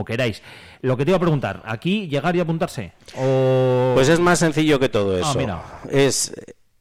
como queráis. Lo que te iba a preguntar, ¿aquí llegar y apuntarse? ¿O... Pues es más sencillo que todo Ah, eso. mira. Es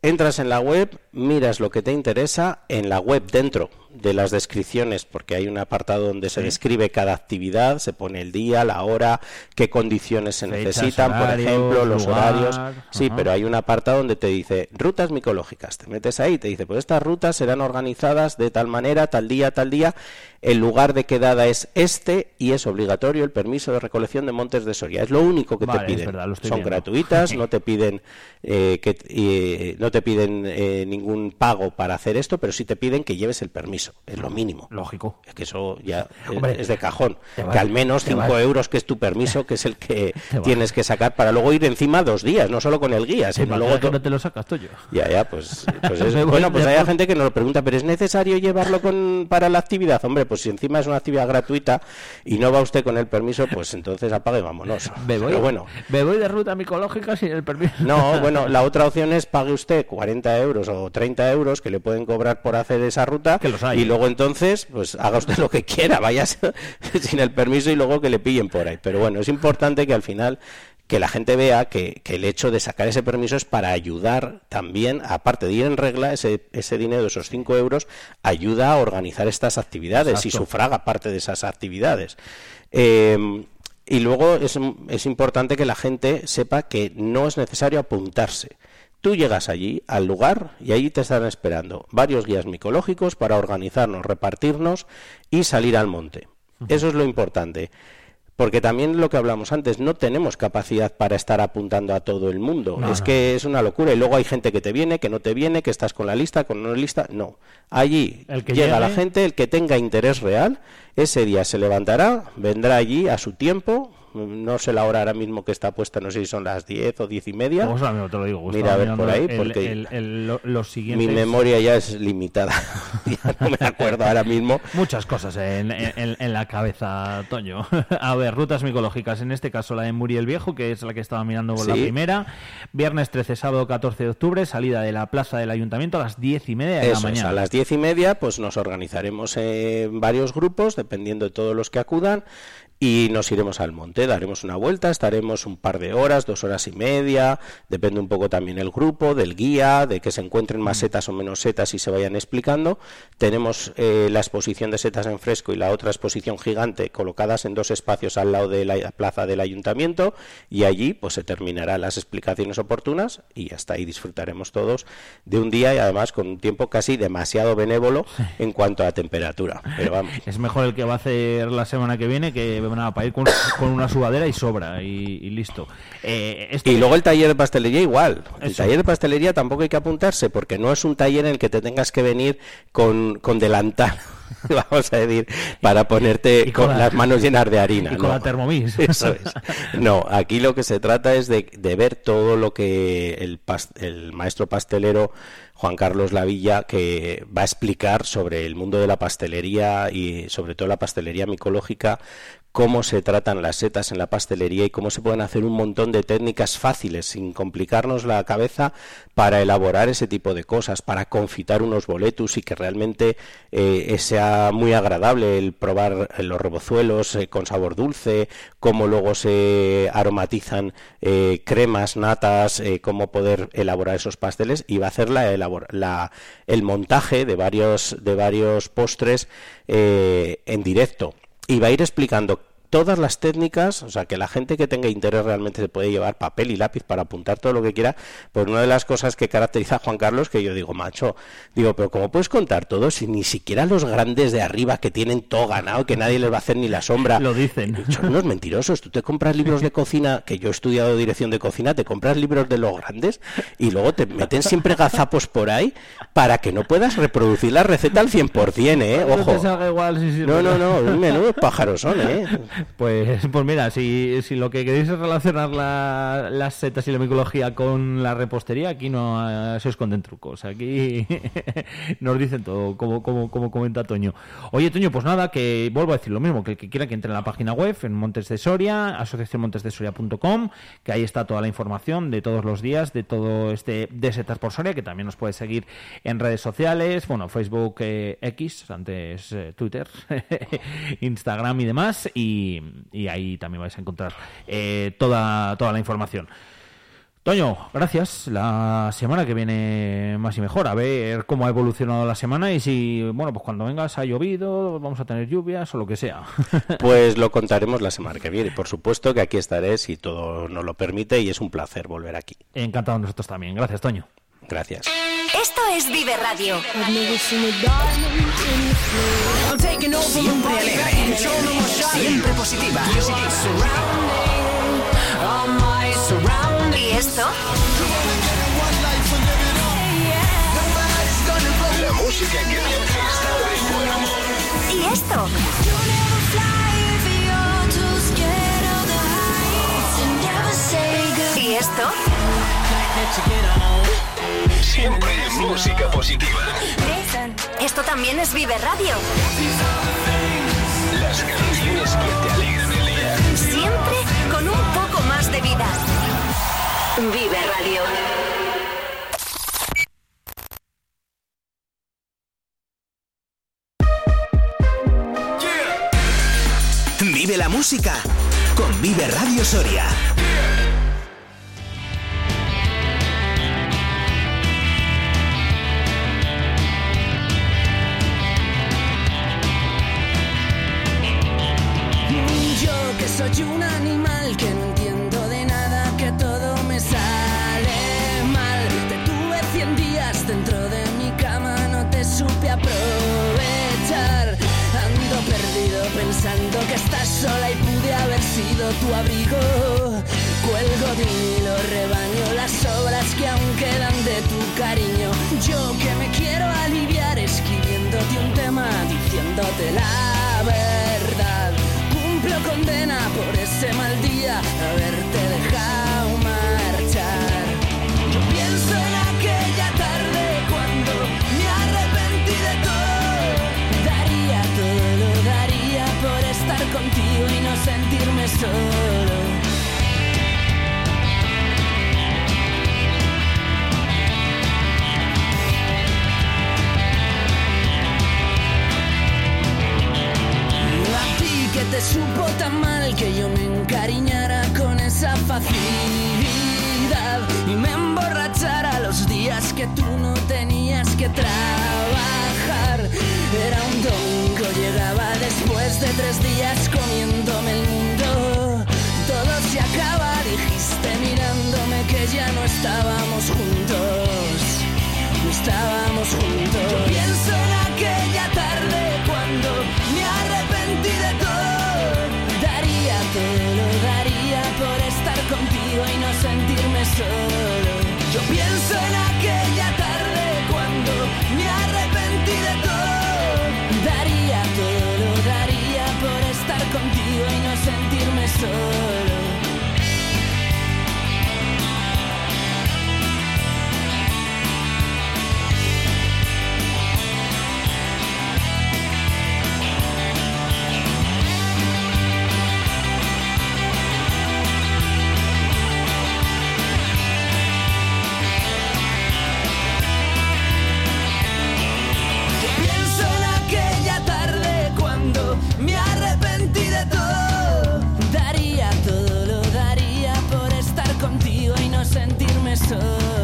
entras en la web, miras lo que te interesa en la web dentro de las descripciones, porque hay un apartado donde se describe cada actividad, se pone el día, la hora, qué condiciones se Fechas, necesitan, por ejemplo, los lugar, horarios. Sí, ajá. pero hay un apartado donde te dice rutas micológicas. Te metes ahí y te dice, pues estas rutas serán organizadas de tal manera, tal día, tal día. El lugar de quedada es este y es obligatorio el permiso de recolección de montes de Soria. Es lo único que Vale, te piden. verdad, Son viendo. gratuitas, no te piden eh, que eh, no te piden eh, ningún pago para hacer esto, pero sí te piden que lleves el permiso. Es lo mínimo. Lógico. Es que eso ya es- Hombre, es de cajón. Que al menos te 5 vale. euros, que es tu permiso, que es el que tienes que sacar para luego ir encima dos días, no solo con el guía, sino luego que no te lo sacas, Toño. ya, ya, pues, pues es- bueno, pues hay gente que nos lo pregunta, pero ¿es necesario llevarlo con, para la actividad? Hombre, pues si encima es una actividad gratuita y no va usted con el permiso, pues entonces apague vámonos. Me voy, Pero bueno, me voy de ruta micológica sin el permiso. no, bueno, la otra opción es pague usted 40 euros o 30 euros que le pueden cobrar por hacer esa ruta Que los y luego entonces, pues haga usted lo que quiera, vaya sin el permiso y luego que le pillen por ahí. Pero bueno, es importante que al final que la gente vea que, que el hecho de sacar ese permiso es para ayudar también, aparte de ir en regla, ese, ese dinero, esos 5 euros, ayuda a organizar estas actividades y sufraga parte de esas actividades. Eh, y luego es, es importante que la gente sepa que no es necesario apuntarse. Tú llegas allí, al lugar, y allí te están esperando varios guías micológicos para organizarnos, repartirnos y salir al monte. Eso es lo importante. Porque también lo que hablamos antes, no tenemos capacidad para estar apuntando a todo el mundo. No, es no. que es una locura. Y luego hay gente que te viene, que no te viene, que estás con la lista, con no lista. No. Allí El que llega la gente, el que tenga interés real, ese día se levantará, vendrá allí a su tiempo. No sé la hora ahora mismo que está puesta, no sé si son las 10 o 10 y media. Pues ahora mismo te lo digo. Mira, a ver por ahí, el- porque el- el- lo- los siguientes... Mi memoria ya es limitada. ya no me acuerdo ahora mismo. Muchas cosas en, en- en la cabeza, Toño. A ver, rutas micológicas. En este caso, la de Muriel Viejo, que es la que estaba mirando por la primera. Viernes 13, sábado 14 de octubre, salida de la plaza del ayuntamiento a las 10 y media de la es, mañana. a las diez y media pues nos organizaremos en varios grupos, dependiendo de todos los que acudan, y nos iremos al monte, daremos una vuelta, estaremos un par de horas, dos horas y media, depende un poco también el grupo, del guía, de que se encuentren más setas o menos setas y se vayan explicando. Tenemos eh, la exposición de setas en fresco y la otra exposición gigante colocadas en dos espacios al lado de la plaza del ayuntamiento y allí pues se terminarán las explicaciones oportunas y hasta ahí disfrutaremos todos de un día y además con un tiempo casi demasiado benévolo en cuanto a temperatura. Pero vamos. Es mejor el que va a hacer la semana que viene que nada, para ir con, con una sudadera y sobra y, y listo. Eh, esto- Y luego el taller de pastelería igual. El Eso. taller de pastelería tampoco hay que apuntarse porque no es un taller en el que te tengas que venir con, con delantal, vamos a decir, para ponerte Y con con, la- las manos llenas de harina. y con no. la Thermomix. Eso es. No, aquí lo que se trata es de, de ver todo lo que el, pas- el maestro pastelero Juan Carlos Lavilla que va a explicar sobre el mundo de la pastelería y sobre todo la pastelería micológica, cómo se tratan las setas en la pastelería y cómo se pueden hacer un montón de técnicas fáciles sin complicarnos la cabeza para elaborar ese tipo de cosas, para confitar unos boletus y que realmente eh, sea muy agradable el probar eh, los rebozuelos eh, con sabor dulce, cómo luego se aromatizan eh, cremas, natas, cómo poder elaborar esos pasteles y va a hacer la, la- el montaje de varios, de varios postres en directo y va a ir explicando todas las técnicas, o sea, que la gente que tenga interés realmente se puede llevar papel y lápiz para apuntar todo lo que quiera, pues una de las cosas que caracteriza a Juan Carlos, que yo digo, macho, digo, pero ¿cómo puedes contar todo si ni siquiera los grandes de arriba que tienen todo ganado, que nadie les va a hacer ni la sombra? Lo dicen. Son unos mentirosos. Tú te compras libros de cocina, que yo he estudiado dirección de cocina, te compras libros de los grandes y luego te meten siempre gazapos por ahí para que no puedas reproducir la receta al 100%, ¿eh? Ojo. No, no, no, menudos pájaros son, ¿eh? Pues, pues mira, si, si lo que queréis es relacionar la- las setas y la micología con la repostería, aquí no eh, se esconden trucos. Aquí nos dicen todo, como, como, como comenta Toño. Oye, Toño, pues nada, que vuelvo a decir lo mismo, que el que quiera que entre en la página web, en Montes de Soria, asociacionmontesdesoria.com, que ahí está toda la información de todos los días, de todo este de setas por Soria, que también nos puede seguir en redes sociales, bueno, Facebook, eh, X, antes eh, Twitter, Instagram y demás. Y, y, ahí también vais a encontrar eh, toda, toda la información. Toño, gracias. La semana que viene más y mejor. A ver cómo ha evolucionado la semana y si, bueno, pues cuando vengas ha llovido, vamos a tener lluvias o lo que sea. Pues lo contaremos la semana que viene. Por supuesto que aquí estaré si todo nos lo permite y es un placer volver aquí. Encantado nosotros también. Gracias, Toño. Gracias. Esto es Vive Radio. Siempre alegre, siempre positiva. ¿Y esto? La música que. ¿Y esto? ¿Y esto? Siempre música positiva. Esto también es Vive Radio. Las canciones que te alegran el día. Siempre con un poco más de vida. Vive Radio. Vive la música con Vive Radio Soria. Que soy un animal que no entiendo de nada, que todo me sale mal. Te tuve 100 días dentro de mi cama, no te supe aprovechar. Ando perdido pensando que estás sola y pude haber sido tu abrigo. Cuelgo de hilo, rebaño las obras que aún quedan de tu cariño. Yo que me quiero aliviar escribiéndote un tema, diciéndote la verdad. Condena por ese mal día, haberte dejado marchar. Yo pienso en aquella tarde cuando me arrepentí de todo. Daría todo, daría por estar contigo y no sentirme solo. Te supo tan mal que yo sentirme sentirme solo.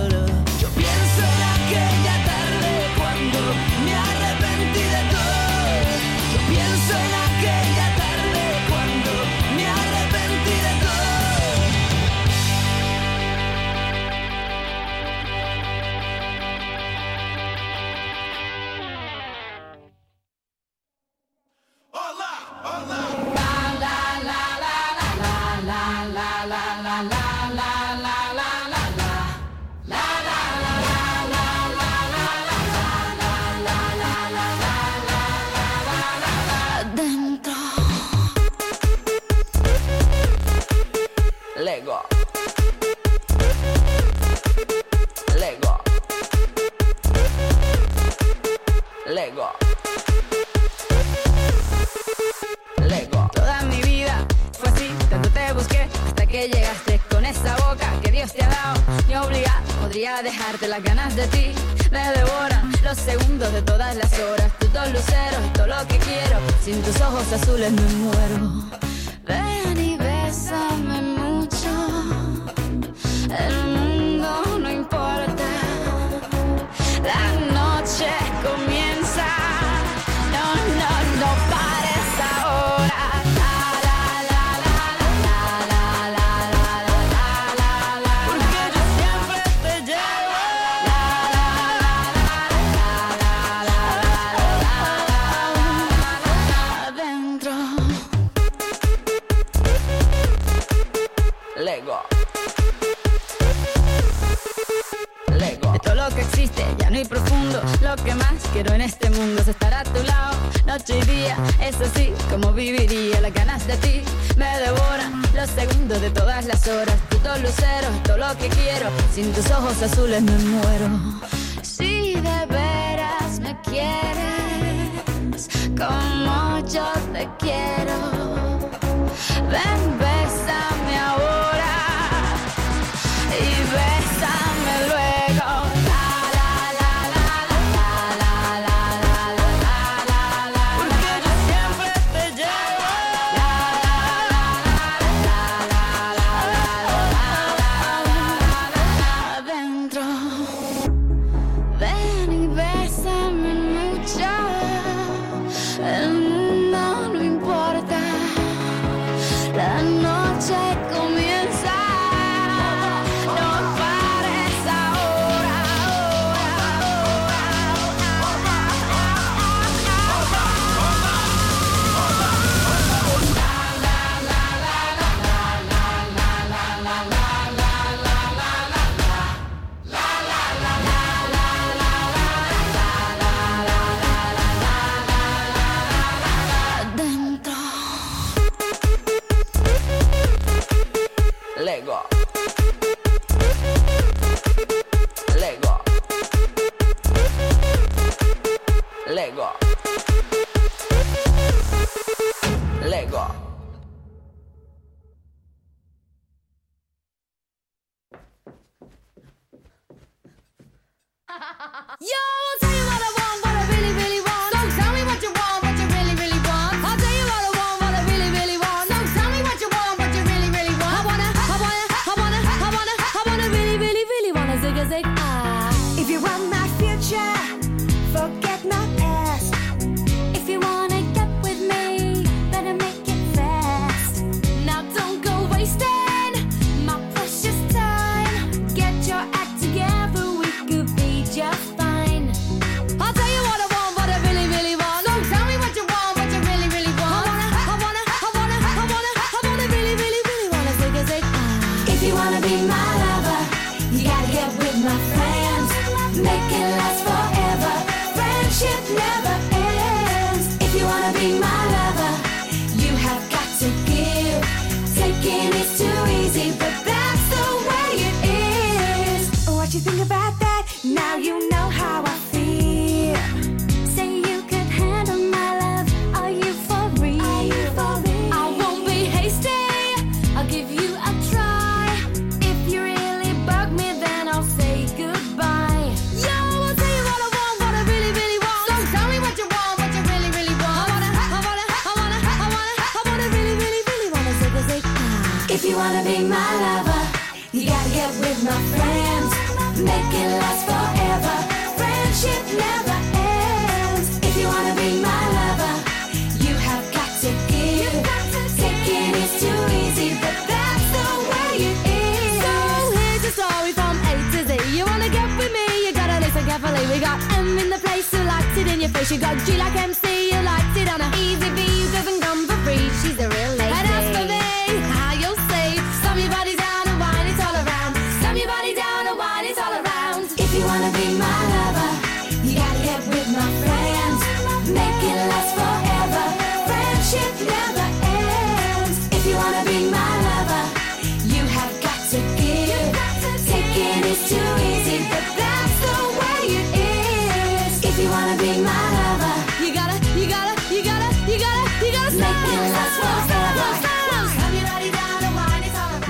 she got G like MC.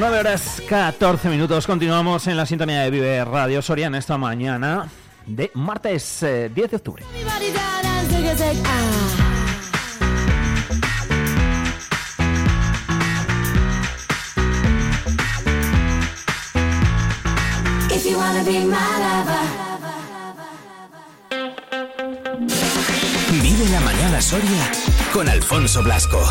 9 horas 14 minutos. Continuamos en la sintonía de Vive Radio Soria en esta mañana de martes eh, 10 de octubre. Vive la mañana Soria con Alfonso Blasco.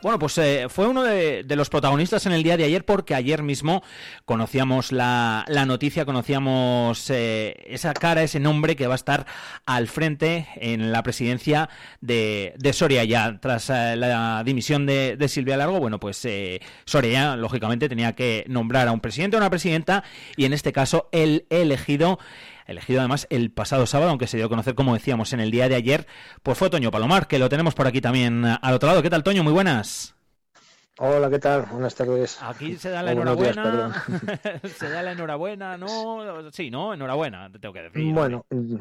Bueno, pues eh, fue uno de, los protagonistas en el día de ayer porque ayer mismo conocíamos la, noticia, conocíamos eh, esa cara, ese nombre que va a estar al frente en la presidencia de, Soria ya. Tras eh, la dimisión de, Silvia Largo, bueno, pues eh, Soria lógicamente tenía que nombrar a un presidente o una presidenta y en este caso el elegido elegido además el pasado sábado, aunque se dio a conocer, como decíamos, en el día de ayer, pues fue Toño Palomar, que lo tenemos por aquí también eh, al otro lado. ¿Qué tal, Toño? Muy buenas. Hola, ¿qué tal? Buenas tardes. Aquí se da la días, enhorabuena. se da la enhorabuena, ¿no? Sí, ¿no? Enhorabuena, te tengo que decir. Bueno, mm,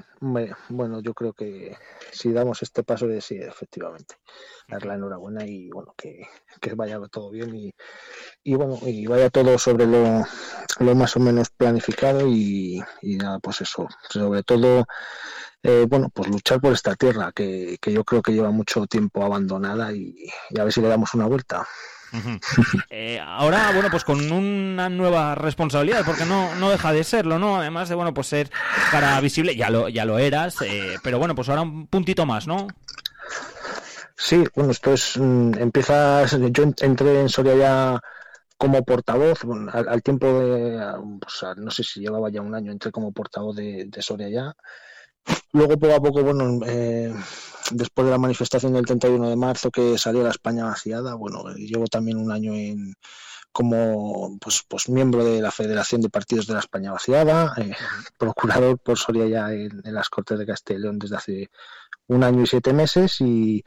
bueno, yo creo que si damos este paso de sí, efectivamente, dar la enhorabuena y bueno, que, que vaya todo bien y, y bueno, y vaya todo sobre lo, lo más o menos planificado y, y nada, pues eso, sobre todo, eh, bueno, pues luchar por esta tierra que, que yo creo que lleva mucho tiempo abandonada y, y a ver si le damos una vuelta. Eh, ahora, bueno, pues con una nueva responsabilidad, porque no, no deja de serlo, ¿no? Además de, bueno, pues ser cara visible, ya lo, ya lo eras, eh, pero bueno, pues ahora un puntito más, ¿no? Sí, bueno, esto es, mm, empieza, yo en- entré en Soria ya como portavoz, bueno, al, al tiempo de, pues, no sé si llevaba ya un año, entré como portavoz de, de Soria ya. Luego poco a poco, bueno, eh, después de la manifestación del 31 de marzo que salió la España vaciada, bueno, llevo también un año en como pues, pues miembro de la Federación de Partidos de la España Vaciada, eh, procurador por Soria ya en, en las Cortes de León desde hace un año y siete meses y,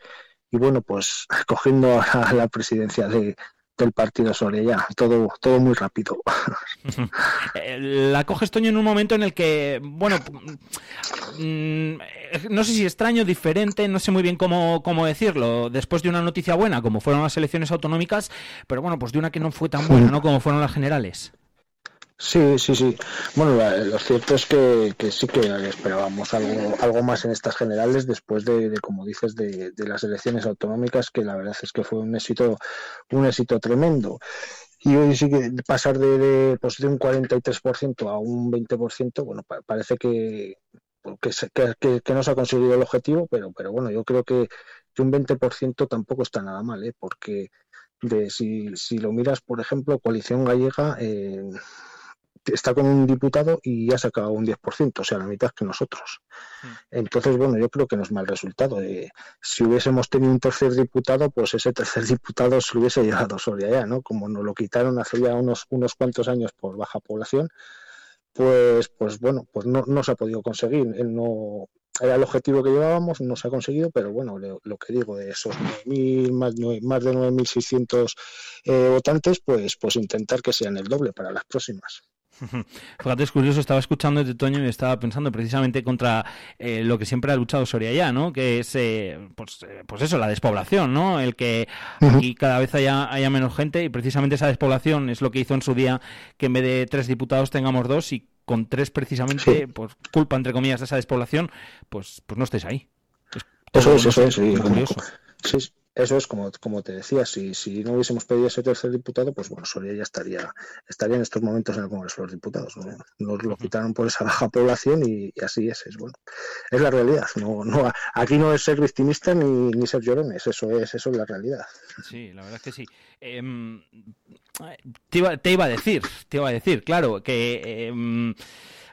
y bueno, pues cogiendo ahora la presidencia de, del partido Soria ya, todo, todo muy rápido. La coges, Toño, en un momento en el que, bueno, mm, no sé si extraño, diferente, no sé muy bien cómo, cómo decirlo, después de una noticia buena, como fueron las elecciones autonómicas, pero bueno, pues de una que no fue tan buena, ¿no? Como fueron las generales. Sí, sí, sí. Bueno, lo cierto es que, sí que esperábamos algo, algo más en estas generales después de, como dices, de, de las elecciones autonómicas, que la verdad es que fue un éxito, un éxito tremendo. Y hoy sí que pasar de, de, pues de un 43% a un 20%, bueno, pa- parece se- que, que- que no se ha conseguido el objetivo, pero, pero bueno, yo creo que, que un 20% tampoco está nada mal, ¿eh? porque de, si, si lo miras, por ejemplo, Coalición Gallega eh, está con un diputado y ha sacado un 10%, o sea, la mitad que nosotros. Entonces, bueno, yo creo que no es mal resultado. Eh, si hubiésemos tenido un tercer diputado, pues ese tercer diputado se lo hubiese llevado Soria ya, ¿no? Como nos lo quitaron hace ya unos, unos cuantos años por baja población, pues, pues bueno, pues no, no se ha podido conseguir. No, era el objetivo que llevábamos, no se ha conseguido, pero bueno, lo, lo que digo, de esos 9.000, más, nueve- más de 9.600 eh, votantes, pues, pues intentar que sean el doble para las próximas. Fíjate, es curioso, estaba escuchando este Toño y estaba pensando precisamente contra eh, lo que siempre ha luchado Soria ya, ¿no? Que es, eh, pues, eh, pues eso, la despoblación, ¿no? El que aquí cada vez haya, haya menos gente y precisamente esa despoblación es lo que hizo en su día que en vez de tres diputados tengamos dos y con tres precisamente, Sí. por culpa, entre comillas, de esa despoblación, pues, pues no estés ahí. Es Eso es, eso es. sí, curioso. sí, eso es como, como te decía, si, si no hubiésemos pedido ese tercer diputado, pues bueno, Soria ya estaría, estaría en estos momentos en el Congreso de los Diputados. ¿no? Nos lo quitaron por esa baja población y, y así es, es bueno. Es la realidad. No, no, aquí no es ser victimista ni, ni ser llorones, eso es, eso es la realidad. Sí, la verdad es que sí. Em, te, iba, te iba a decir, te iba a decir, claro, que em,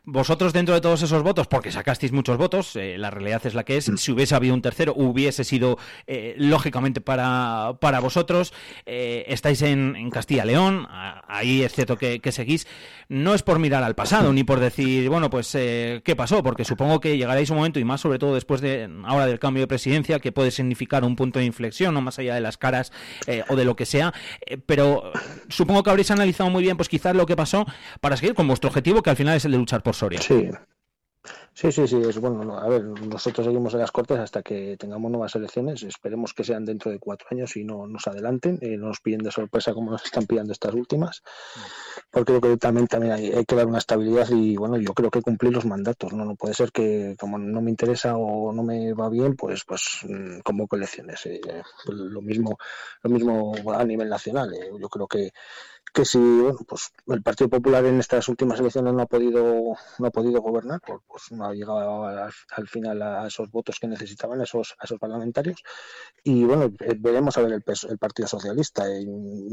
vosotros dentro de todos esos votos, porque sacasteis muchos votos, eh, la realidad es la que es, si hubiese habido un tercero, hubiese sido eh, lógicamente para, para vosotros, eh, estáis en, en Castilla-León, ahí es cierto que, que seguís, no es por mirar al pasado, ni por decir, bueno, pues, eh, ¿qué pasó? Porque supongo que llegaréis un momento, y más sobre todo después de ahora del cambio de presidencia, que puede significar un punto de inflexión, no más allá de las caras o de lo que sea, pero supongo que habréis analizado muy bien, pues quizás lo que pasó para seguir con vuestro objetivo, que al final es el de luchar por Sí. Sí, sí, sí, es bueno. no, A ver, nosotros seguimos en las Cortes hasta que tengamos nuevas elecciones. Esperemos que sean dentro de cuatro años y no nos adelanten, eh, no nos pillen de sorpresa como nos están pillando estas últimas, porque creo que también, también hay, que dar una estabilidad y bueno, yo creo que cumplir los mandatos. No, no puede ser que como no me interesa o no me va bien, pues, pues mm, convoco elecciones. eh, lo mismo, lo mismo a nivel nacional. eh, yo creo que que si bueno, pues el Partido Popular en estas últimas elecciones no ha podido no ha podido gobernar, pues, pues no ha llegado al, al final a esos votos que necesitaban esos a esos parlamentarios. Y bueno eh, veremos a ver el, pes- el Partido Socialista eh,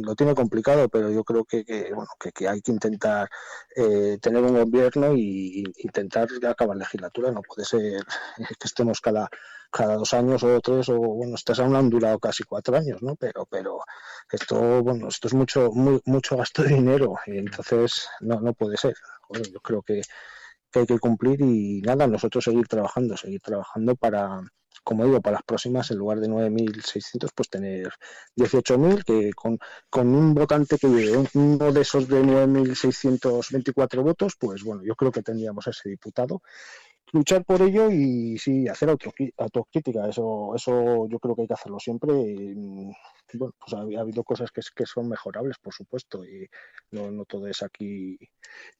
lo tiene complicado, pero yo creo que, bueno que, hay que intentar eh, tener un gobierno y intentar acabar legislatura, no puede ser que estemos cada cada dos años o tres o bueno estas aún han durado casi cuatro años no pero pero esto bueno esto es mucho muy, mucho gasto de dinero y entonces no no puede ser. Joder, yo creo que, que hay que cumplir y nada nosotros seguir trabajando seguir trabajando para como digo para las próximas en lugar de 9.600 pues tener 18.000 que con, con un votante que lleve uno de esos de 9.624 votos pues bueno yo creo que tendríamos ese diputado luchar por ello y sí hacer autocrítica. Eso eso yo creo que hay que hacerlo siempre. Bueno pues ha, ha habido cosas que, que son mejorables por supuesto y no, no todo es aquí.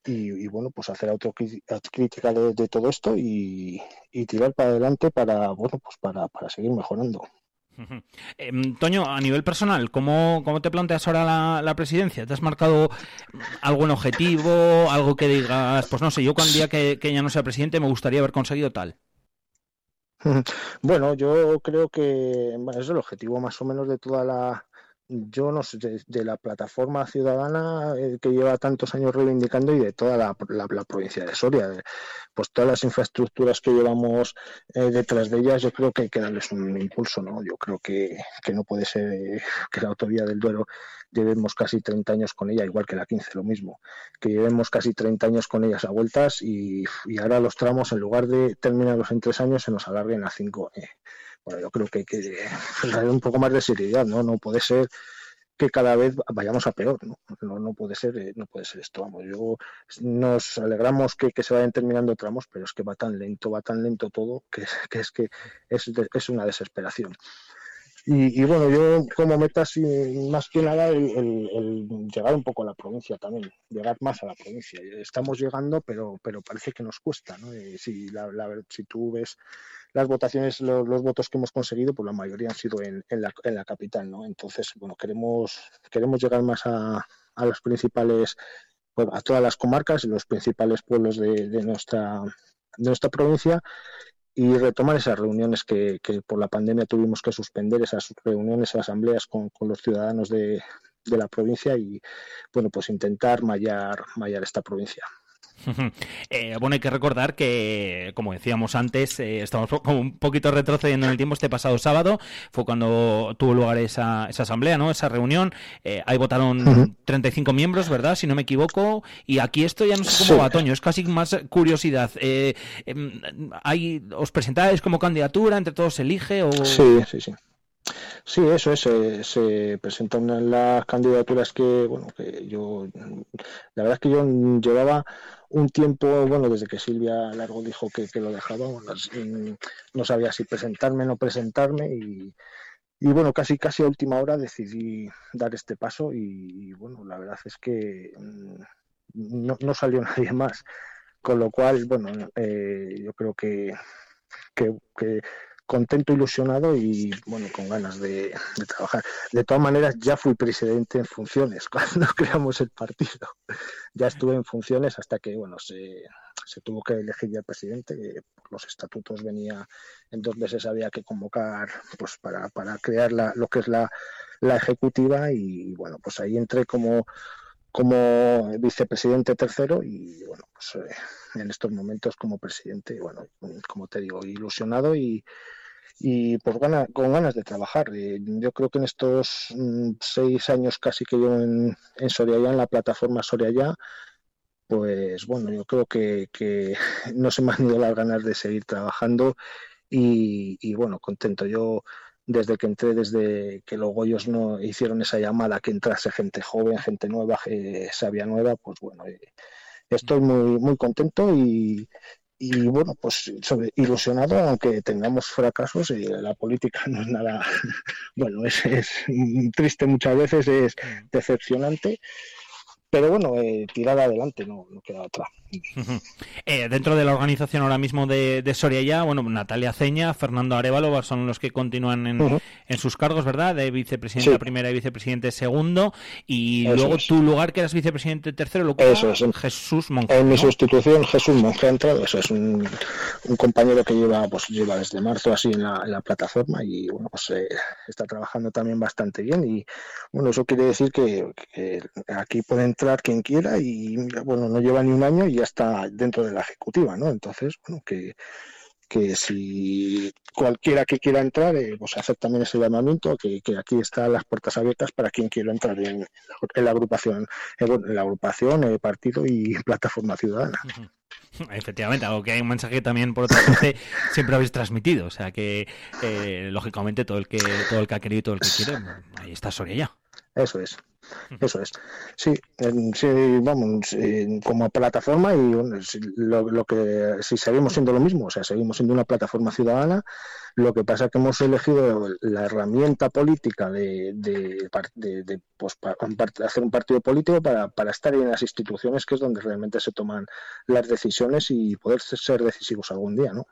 Y, bueno pues hacer autocrítica de, de todo esto y, y tirar para adelante para bueno pues para, para seguir mejorando Em, Toño, a nivel personal, ¿cómo, cómo te planteas ahora la, presidencia? ¿Te has marcado algún objetivo, algo que digas, pues no sé, yo cuando día que, que ya no sea presidente me gustaría haber conseguido tal? Bueno, yo creo que es el objetivo más o menos de toda la, yo no sé, de, la plataforma ciudadana eh, que lleva tantos años reivindicando y de toda la, la- provincia de Soria. Pues todas las infraestructuras que llevamos eh, detrás de ellas, yo creo que hay que darles un impulso, ¿no? Yo creo que, que no puede ser eh, que la autovía del Duero llevemos casi 30 años con ella, igual que la 15, lo mismo, que llevemos casi 30 años con ellas a vueltas y, y ahora los tramos, en lugar de terminarlos en tres años, se nos alarguen a cinco. Eh. Bueno, yo creo que hay que darle un poco más de seriedad, ¿no? No puede ser que cada vez vayamos a peor, ¿no? No, no puede ser, eh, no puede ser esto, vamos. Yo nos alegramos que, se vayan terminando tramos, pero es que va tan lento, va tan lento todo, que, es- que es una desesperación. Y, bueno, yo como meta, más que nada, el, llegar un poco a la provincia también, llegar más a la provincia. Estamos llegando, pero, pero parece que nos cuesta, ¿no? Y si, la, la- si tú ves las votaciones, los, votos que hemos conseguido, pues la mayoría han sido en, en la, en la capital, ¿no? Entonces, bueno, queremos, queremos llegar más a, a los principales, pues, a todas las comarcas y los principales pueblos de, de nuestra, de nuestra provincia y retomar esas reuniones que, que por la pandemia tuvimos que suspender, esas reuniones, esas asambleas con, con los ciudadanos de, de la provincia y, bueno, pues intentar mallar, mallar esta provincia. Eh, bueno, hay que recordar que, como decíamos antes, eh, estamos como un poquito retrocediendo en el tiempo. Este pasado sábado fue cuando tuvo lugar esa, esa asamblea, ¿no? Esa reunión. Eh, ahí votaron Ujú. 35 miembros, ¿verdad? Si no me equivoco. Y aquí esto ya no sé cómo Sí. va, Toño. Es casi más curiosidad. Eh, em, hay, ¿Os presentáis como candidatura? ¿Entre todos se elige? O... Sí, sí, sí. Sí, eso es. Se, se presentan las candidaturas que, bueno, que yo, la verdad es que yo llevaba un tiempo, bueno, desde que Silvia Largo dijo que, lo dejaba, no sabía si presentarme o no presentarme y, y bueno, casi casi a última hora decidí dar este paso y, bueno, la verdad es que mm, no, no salió nadie más, con lo cual, bueno, eh, yo creo que, que contento, ilusionado y bueno, con ganas de, trabajar. De todas maneras, ya fui presidente en funciones cuando creamos el partido. Ya estuve en funciones hasta que bueno se, se tuvo que elegir ya el presidente. los estatutos venía en dos meses había que convocar pues para, para crear la, lo que es la, la ejecutiva y bueno, pues ahí entré como como vicepresidente tercero y bueno, pues eh, en estos momentos como presidente, bueno, como te digo, ilusionado y, y pues con ganas de trabajar. Eh, yo creo que en estos mm, seis años casi que llevo en, en Soriaya, en la plataforma Soriaya, pues bueno, yo creo que, que no se me han ido las ganas de seguir trabajando y, y bueno, contento. Yo desde que entré, desde que los Goyos no hicieron esa llamada que entrase gente joven, gente nueva, eh, sabia nueva, pues bueno, eh, estoy muy, muy contento y, y bueno, pues sobre, ilusionado, aunque tengamos fracasos, y la política no es nada, bueno, es, es triste muchas veces, es decepcionante, pero bueno, eh, tirar adelante, no, no queda otra. Eh, dentro de la organización ahora mismo de, de Soria ya, bueno, Natalia Ceña, Fernando Arevalo son los que continúan en, en sus cargos, ¿verdad? De vicepresidente Sí. primera y vicepresidente segundo. Y Eso luego es. tu lugar, que eras vicepresidente tercero, lo ocupa Eso es. Jesús Monge. En mi sustitución, Jesús Monge ha entrado, eso es un, un compañero que lleva, pues lleva desde marzo así en la, en la plataforma y bueno, pues eh, está trabajando también bastante bien y bueno, eso quiere decir que, que aquí puede entrar quien quiera y bueno, no lleva ni un año y ya está dentro de la ejecutiva, ¿no? Entonces, bueno, que que si cualquiera que quiera entrar, eh, pues hacer también ese llamamiento, que, que aquí están las puertas abiertas para quien quiera entrar en, en la agrupación, en la agrupación, eh, partido y plataforma ciudadana. Efectivamente, algo que hay un mensaje también por otra parte siempre habéis transmitido, o sea que eh, lógicamente todo el que todo el que ha querido y todo el que quiere, ahí está Soria ya. Eso es. Eso es. Sí, en- sí, vamos, en- como plataforma y bueno, si, lo, lo que si seguimos siendo lo mismo, o sea, seguimos siendo una plataforma ciudadana, lo que pasa es que hemos elegido la herramienta política de, de, de- de, pues, para hacer un partido político para, para estar en las instituciones, que es donde realmente se toman las decisiones y poder ser decisivos algún día, ¿no?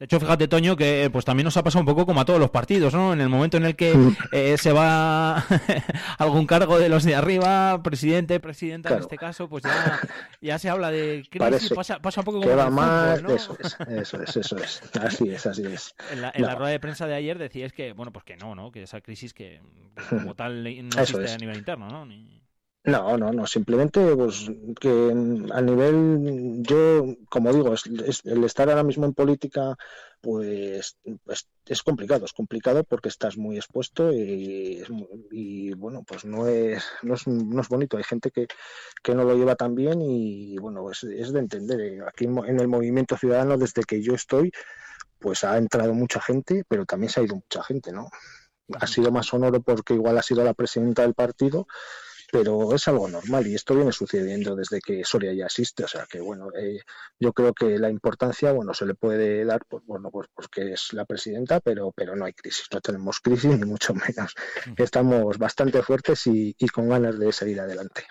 De hecho, fíjate, Toño, que pues también nos ha pasado un poco como a todos los partidos, ¿no? En el momento en el que eh, se va algún cargo de los de arriba, presidente, presidenta en Claro. este caso, pues ya, ya se habla de crisis, pasa, pasa un poco como que en va el mal, fútbol, ¿no? eso es, eso es, eso es, así es, así es. En la, en la No. rueda de prensa de ayer decíais que, bueno, pues que no, ¿no? Que esa crisis que que como tal no Eso existe es. a nivel interno, ¿no? Ni- No, no, no, simplemente pues que a nivel, yo, como digo, es, el estar ahora mismo en política, pues, pues, es complicado, es complicado porque estás muy expuesto y, y, bueno, pues no es, no es, no es bonito, hay gente que, que no lo lleva tan bien y bueno, es, es de entender, aquí en el movimiento ciudadano desde que yo estoy, pues ha entrado mucha gente, pero también se ha ido mucha gente, ¿no? Ha sido más sonoro porque igual ha sido la presidenta del partido, pero es algo normal y esto viene sucediendo desde que Soria ya existe, o sea que bueno, eh, yo creo que la importancia, bueno, se le puede dar, pues, bueno, pues porque es la presidenta, pero, pero no hay crisis, no tenemos crisis ni mucho menos, estamos bastante fuertes y, y con ganas de seguir adelante.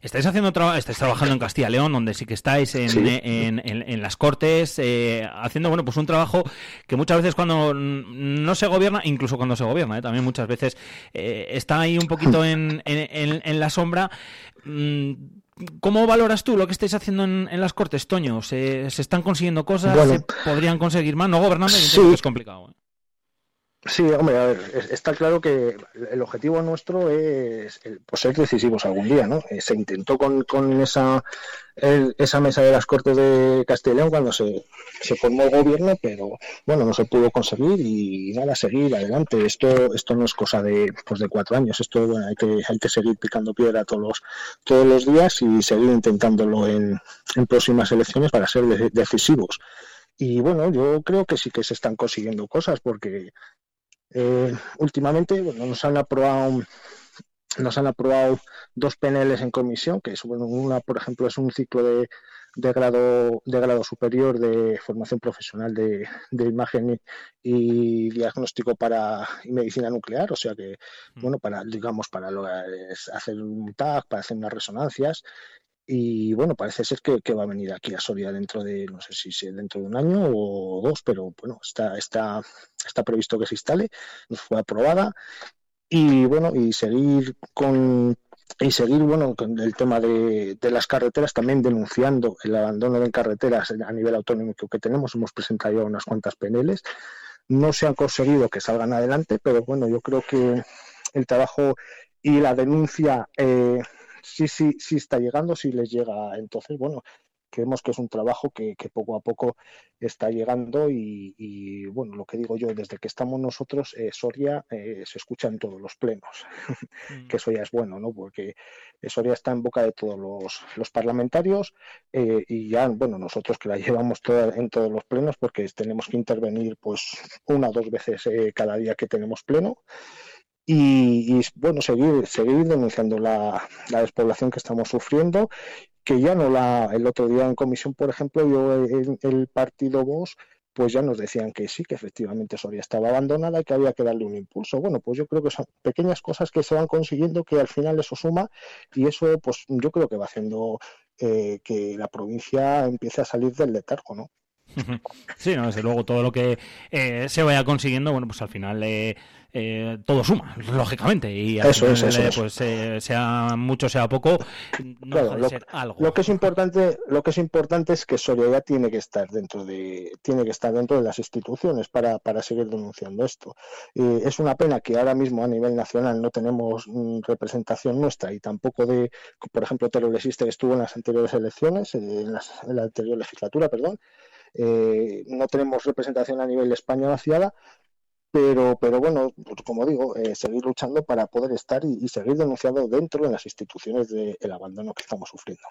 Estáis haciendo tra- estáis trabajando en Castilla y León, donde sí que estáis en, Sí. en, en- en las Cortes, eh, haciendo bueno pues un trabajo que muchas veces cuando no se gobierna, incluso cuando se gobierna, eh, también muchas veces eh, está ahí un poquito en, en- en- en la sombra. Mm, ¿Cómo valoras tú lo que estáis haciendo en, en las Cortes, Toño? ¿Se, se están consiguiendo cosas? Bueno. ¿Se podrían conseguir más? No gobernando, Sí. es complicado. ¿eh? Sí, hombre, a ver, es- está claro que el objetivo nuestro es el- pues, ser decisivos algún día, ¿no? Eh, Se intentó con, con esa, el- esa mesa de las Cortes de León cuando se, se formó el gobierno, pero bueno, no se pudo conseguir y nada, seguir adelante. Esto, esto no es cosa de, pues, de cuatro años, esto hay que, hay que seguir picando piedra todos los, todos los días y seguir intentándolo en, en próximas elecciones para ser de- decisivos. Y bueno, yo creo que sí que se están consiguiendo cosas porque eh, últimamente bueno, nos han aprobado nos han aprobado dos PNLs en comisión, que es bueno, una, por ejemplo, es un ciclo de, de grado de grado superior de formación profesional de, de imagen y, y diagnóstico para y medicina nuclear, o sea que bueno, para digamos para hacer un TAC, para hacer unas resonancias y bueno, parece ser que, va a venir aquí a Soria dentro de, no sé si dentro de un año o dos, pero bueno, está, está, está previsto que se instale, nos fue aprobada. Y bueno, y seguir con y seguir bueno con el tema de, de las carreteras también denunciando el abandono de carreteras a nivel autonómico que tenemos. Hemos presentado ya unas cuantas PNLs no se han conseguido que salgan adelante pero bueno yo creo que el trabajo y la denuncia eh, sí sí sí está llegando sí les llega entonces bueno creemos que es un trabajo que, que poco a poco está llegando y, y, bueno, lo que digo yo, desde que estamos nosotros, eh, Soria eh, se escucha en todos los plenos, que eso ya es bueno, ¿no? Porque Soria está en boca de todos los, los parlamentarios eh, y ya, bueno, nosotros que la llevamos toda, en todos los plenos porque tenemos que intervenir pues una o dos veces eh, cada día que tenemos pleno y, bueno, seguir, seguir denunciando la, la, despoblación que estamos sufriendo, que ya no la, el otro día en comisión, por ejemplo, yo el, el partido Vox pues ya nos decían que sí, que efectivamente Soria estaba abandonada y que había que darle un impulso. Bueno, pues yo creo que son pequeñas cosas que se van consiguiendo que al final eso suma y eso pues yo creo que va haciendo eh, que la provincia empiece a salir del letargo, ¿no? Sí, no, desde luego todo lo que eh, se vaya consiguiendo, bueno, pues al final eh, eh, todo suma, lógicamente, y al Eso final, es, eso eh, es. pues eh, sea mucho, sea poco, no Claro, deja de lo, ser algo. lo que es importante, lo que es importante es que Soria ya tiene que estar dentro de, tiene que estar dentro de las instituciones para, para seguir denunciando esto. Es una pena que ahora mismo a nivel nacional no tenemos mm, representación nuestra y tampoco de, por ejemplo, Tero Lesiste que estuvo en las anteriores elecciones, eh, en, las- en la anterior legislatura, perdón. Eh, no tenemos representación a nivel de España vaciada, pero, pero bueno, pues como digo, eh, seguir luchando para poder estar y, y seguir denunciando dentro de las instituciones del abandono que estamos sufriendo.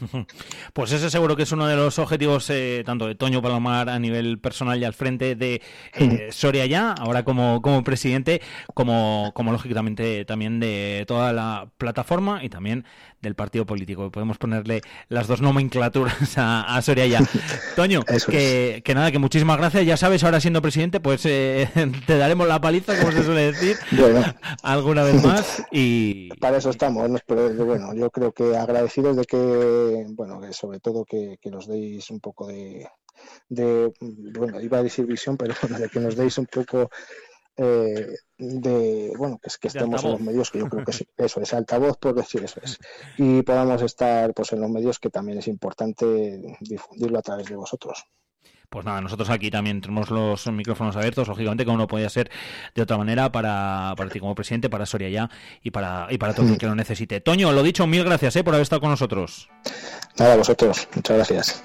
Pues ese seguro que es uno de los objetivos eh, tanto de Toño Palomar a nivel personal y al frente de eh, Soria ya, ahora como, como presidente, como, como lógicamente también de toda la plataforma y también del partido político. Podemos ponerle las dos nomenclaturas a, a Soria ya. Toño, que, que nada, que muchísimas gracias. Ya sabes, ahora siendo presidente, pues eh, te daremos la paliza, como se suele decir, Bueno, alguna vez más. Y para eso estamos, ¿no? pero bueno, yo creo que agradecidos de que, bueno, que sobre todo que, que nos deis un poco de, de, bueno, iba a decir visión, pero bueno, de que nos deis un poco eh, de, bueno, que, es que estemos en los medios, que yo creo que sí, eso es altavoz, por decir eso es, y podamos estar pues en los medios, que también es importante difundirlo a través de vosotros. Pues nada, nosotros aquí también tenemos los micrófonos abiertos, lógicamente, como no podía ser de otra manera para, para ti como presidente, para Soria ya y para, y para todo el que lo necesite. Toño, lo dicho, mil gracias eh, por haber estado con nosotros. Nada, a vosotros, muchas gracias.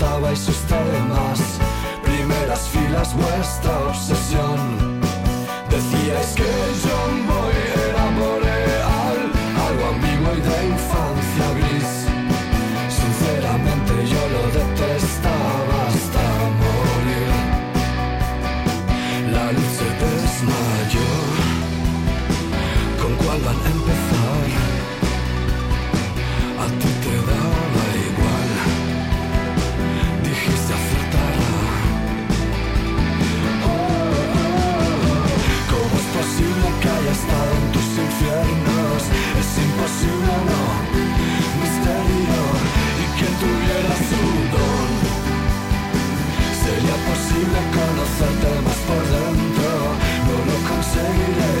Cantabais sus temas. Primeras filas, vuestra obsesión. Imposible, no, misterio, y que tuviera su don. Sería posible conocerte más por dentro, no lo conseguiré,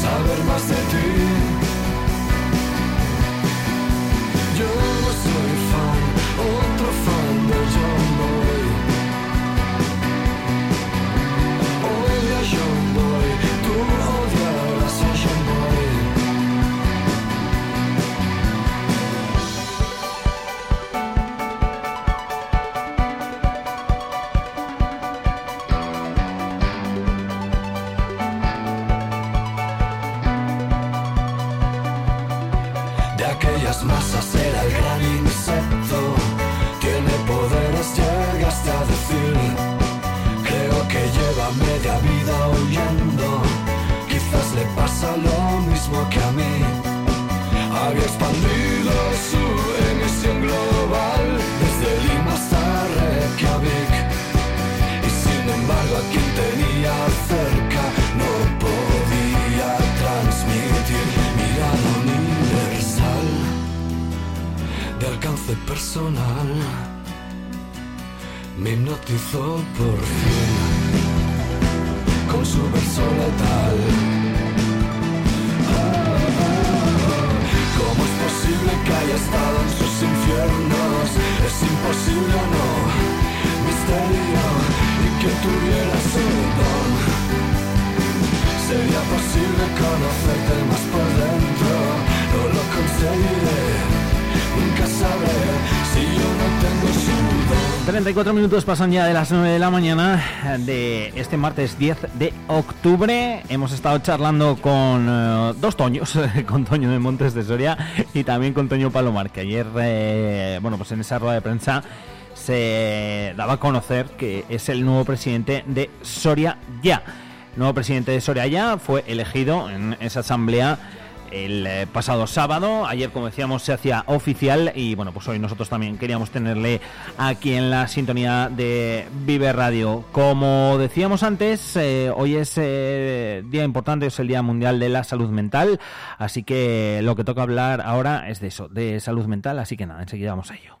saber más de ti. Huyendo. Quizás le pasa lo mismo que a mí. Había expandido su emisión global desde Lima hasta Reykjavik. Y sin embargo, a quien tenía cerca no podía transmitir mirada universal de alcance personal. Me hipnotizó por fin su verso letal. ¿Cómo es posible que haya estado en sus infiernos? Es imposible o no, misterio, y que tuviera su don. Sería posible conocerte más por dentro, no lo conseguiré, nunca sabré si yo no tengo 34 minutos pasan ya de las 9 de la mañana de este martes 10 de octubre. Hemos estado charlando con eh, dos Toños, con Toño de Montes de Soria y también con Toño Palomar, que ayer, eh, bueno, pues en esa rueda de prensa se daba a conocer que es el nuevo presidente de Soria Ya. nuevo presidente de Soria Ya fue elegido en esa asamblea el eh, pasado sábado. Ayer, como decíamos, se hacía oficial y bueno, pues hoy nosotros también queríamos tenerle aquí en la sintonía de Vive Radio. Como decíamos antes, eh, hoy es eh, día importante, es el Día Mundial de la Salud Mental, así que lo que toca hablar ahora es de eso, de salud mental, así que nada, enseguida vamos a ello.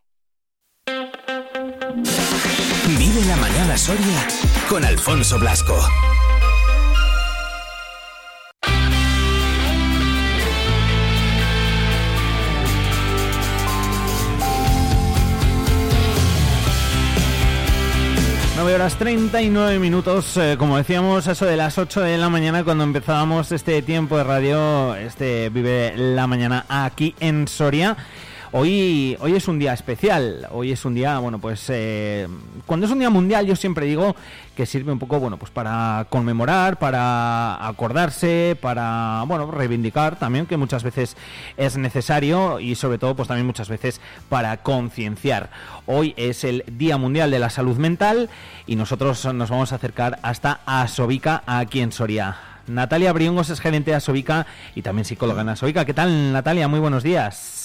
Soria con Alfonso Blasco. Horas 39 minutos, eh, como decíamos, eso de las 8 de la mañana cuando empezábamos este tiempo de radio, este Vive la Mañana aquí en Soria. Hoy, hoy es un día especial, hoy es un día, bueno, pues eh, cuando es un día mundial yo siempre digo que sirve un poco, bueno, pues para conmemorar, para acordarse, para, bueno, reivindicar también que muchas veces es necesario y sobre todo pues también muchas veces para concienciar. Hoy es el Día Mundial de la Salud Mental y nosotros nos vamos a acercar hasta Asobica aquí en Soria. Natalia Briongos es gerente de Asobica y también psicóloga en Asobica. ¿Qué tal, Natalia? Muy buenos días.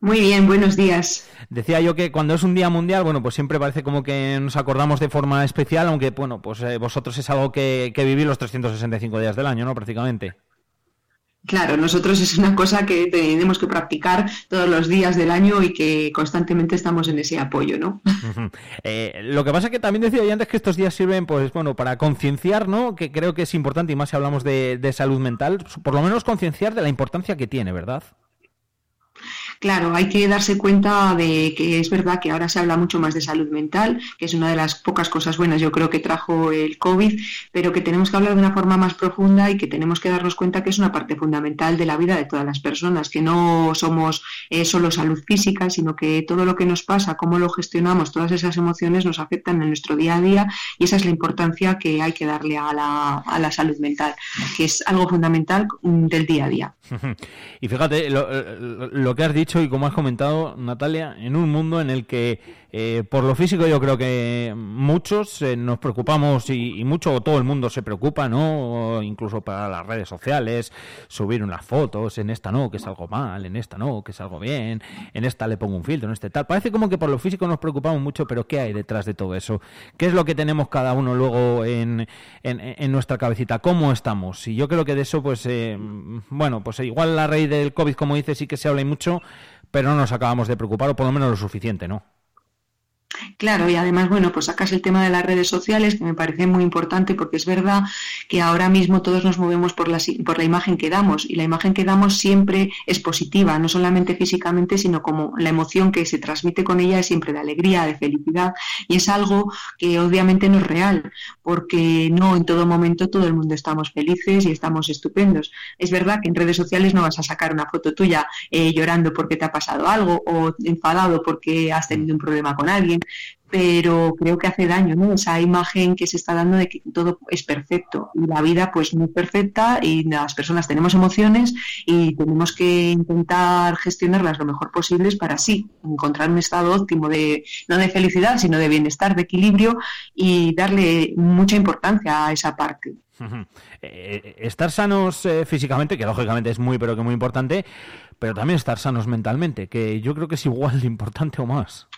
Muy bien, buenos días. Decía yo que cuando es un día mundial, bueno, pues siempre parece como que nos acordamos de forma especial, aunque, bueno, pues eh, vosotros es algo que, que vivís los 365 días del año, ¿no? Prácticamente. Claro, nosotros es una cosa que tenemos que practicar todos los días del año y que constantemente estamos en ese apoyo, ¿no? Eh, lo que pasa que también decía yo antes que estos días sirven, pues bueno, para concienciar, ¿no? Que creo que es importante y más si hablamos de, de salud mental, por lo menos concienciar de la importancia que tiene, ¿verdad? Claro, hay que darse cuenta de que es verdad que ahora se habla mucho más de salud mental, que es una de las pocas cosas buenas yo creo que trajo el COVID, pero que tenemos que hablar de una forma más profunda y que tenemos que darnos cuenta que es una parte fundamental de la vida de todas las personas, que no somos eh, solo salud física, sino que todo lo que nos pasa, cómo lo gestionamos, todas esas emociones nos afectan en nuestro día a día y esa es la importancia que hay que darle a la, a la salud mental, que es algo fundamental mm, del día a día. Y fíjate, lo, lo, que has dicho y como has comentado, Natalia, en un mundo en el que eh, por lo físico yo creo que muchos eh, nos preocupamos y, mucho, todo el mundo se preocupa, ¿no? Incluso para las redes sociales, subir unas fotos, en esta no, que es algo mal, en esta no, que es algo bien, en esta le pongo un filtro, en este tal. Parece como que por lo físico nos preocupamos mucho, pero ¿qué hay detrás de todo eso? ¿Qué es lo que tenemos cada uno luego en, en, en nuestra cabecita? ¿Cómo estamos? Y yo creo que de eso, pues, eh, bueno, pues igual la raíz del COVID, como dice, sí que se habla y mucho, pero no nos acabamos de preocupar, o por lo menos lo suficiente, ¿no? Claro, y además, bueno, pues sacas el tema de las redes sociales, que me parece muy importante porque es verdad que ahora mismo todos nos movemos por la, por la imagen que damos y la imagen que damos siempre es positiva, no solamente físicamente, sino como la emoción que se transmite con ella es siempre de alegría, de felicidad y es algo que obviamente no es real porque no en todo momento todo el mundo estamos felices y estamos estupendos. Es verdad que en redes sociales no vas a sacar una foto tuya eh, llorando porque te ha pasado algo o enfadado porque has tenido un problema con alguien pero creo que hace daño. Esa imagen que se está dando de que todo es perfecto y la vida pues no es perfecta y las personas tenemos emociones y tenemos que intentar gestionarlas lo mejor posible para así encontrar un estado óptimo de no de felicidad, sino de bienestar, de equilibrio y darle mucha importancia a esa parte. Eh, estar sanos eh, físicamente, que lógicamente es muy pero que muy importante, pero también estar sanos mentalmente, que yo creo que es igual de importante o más.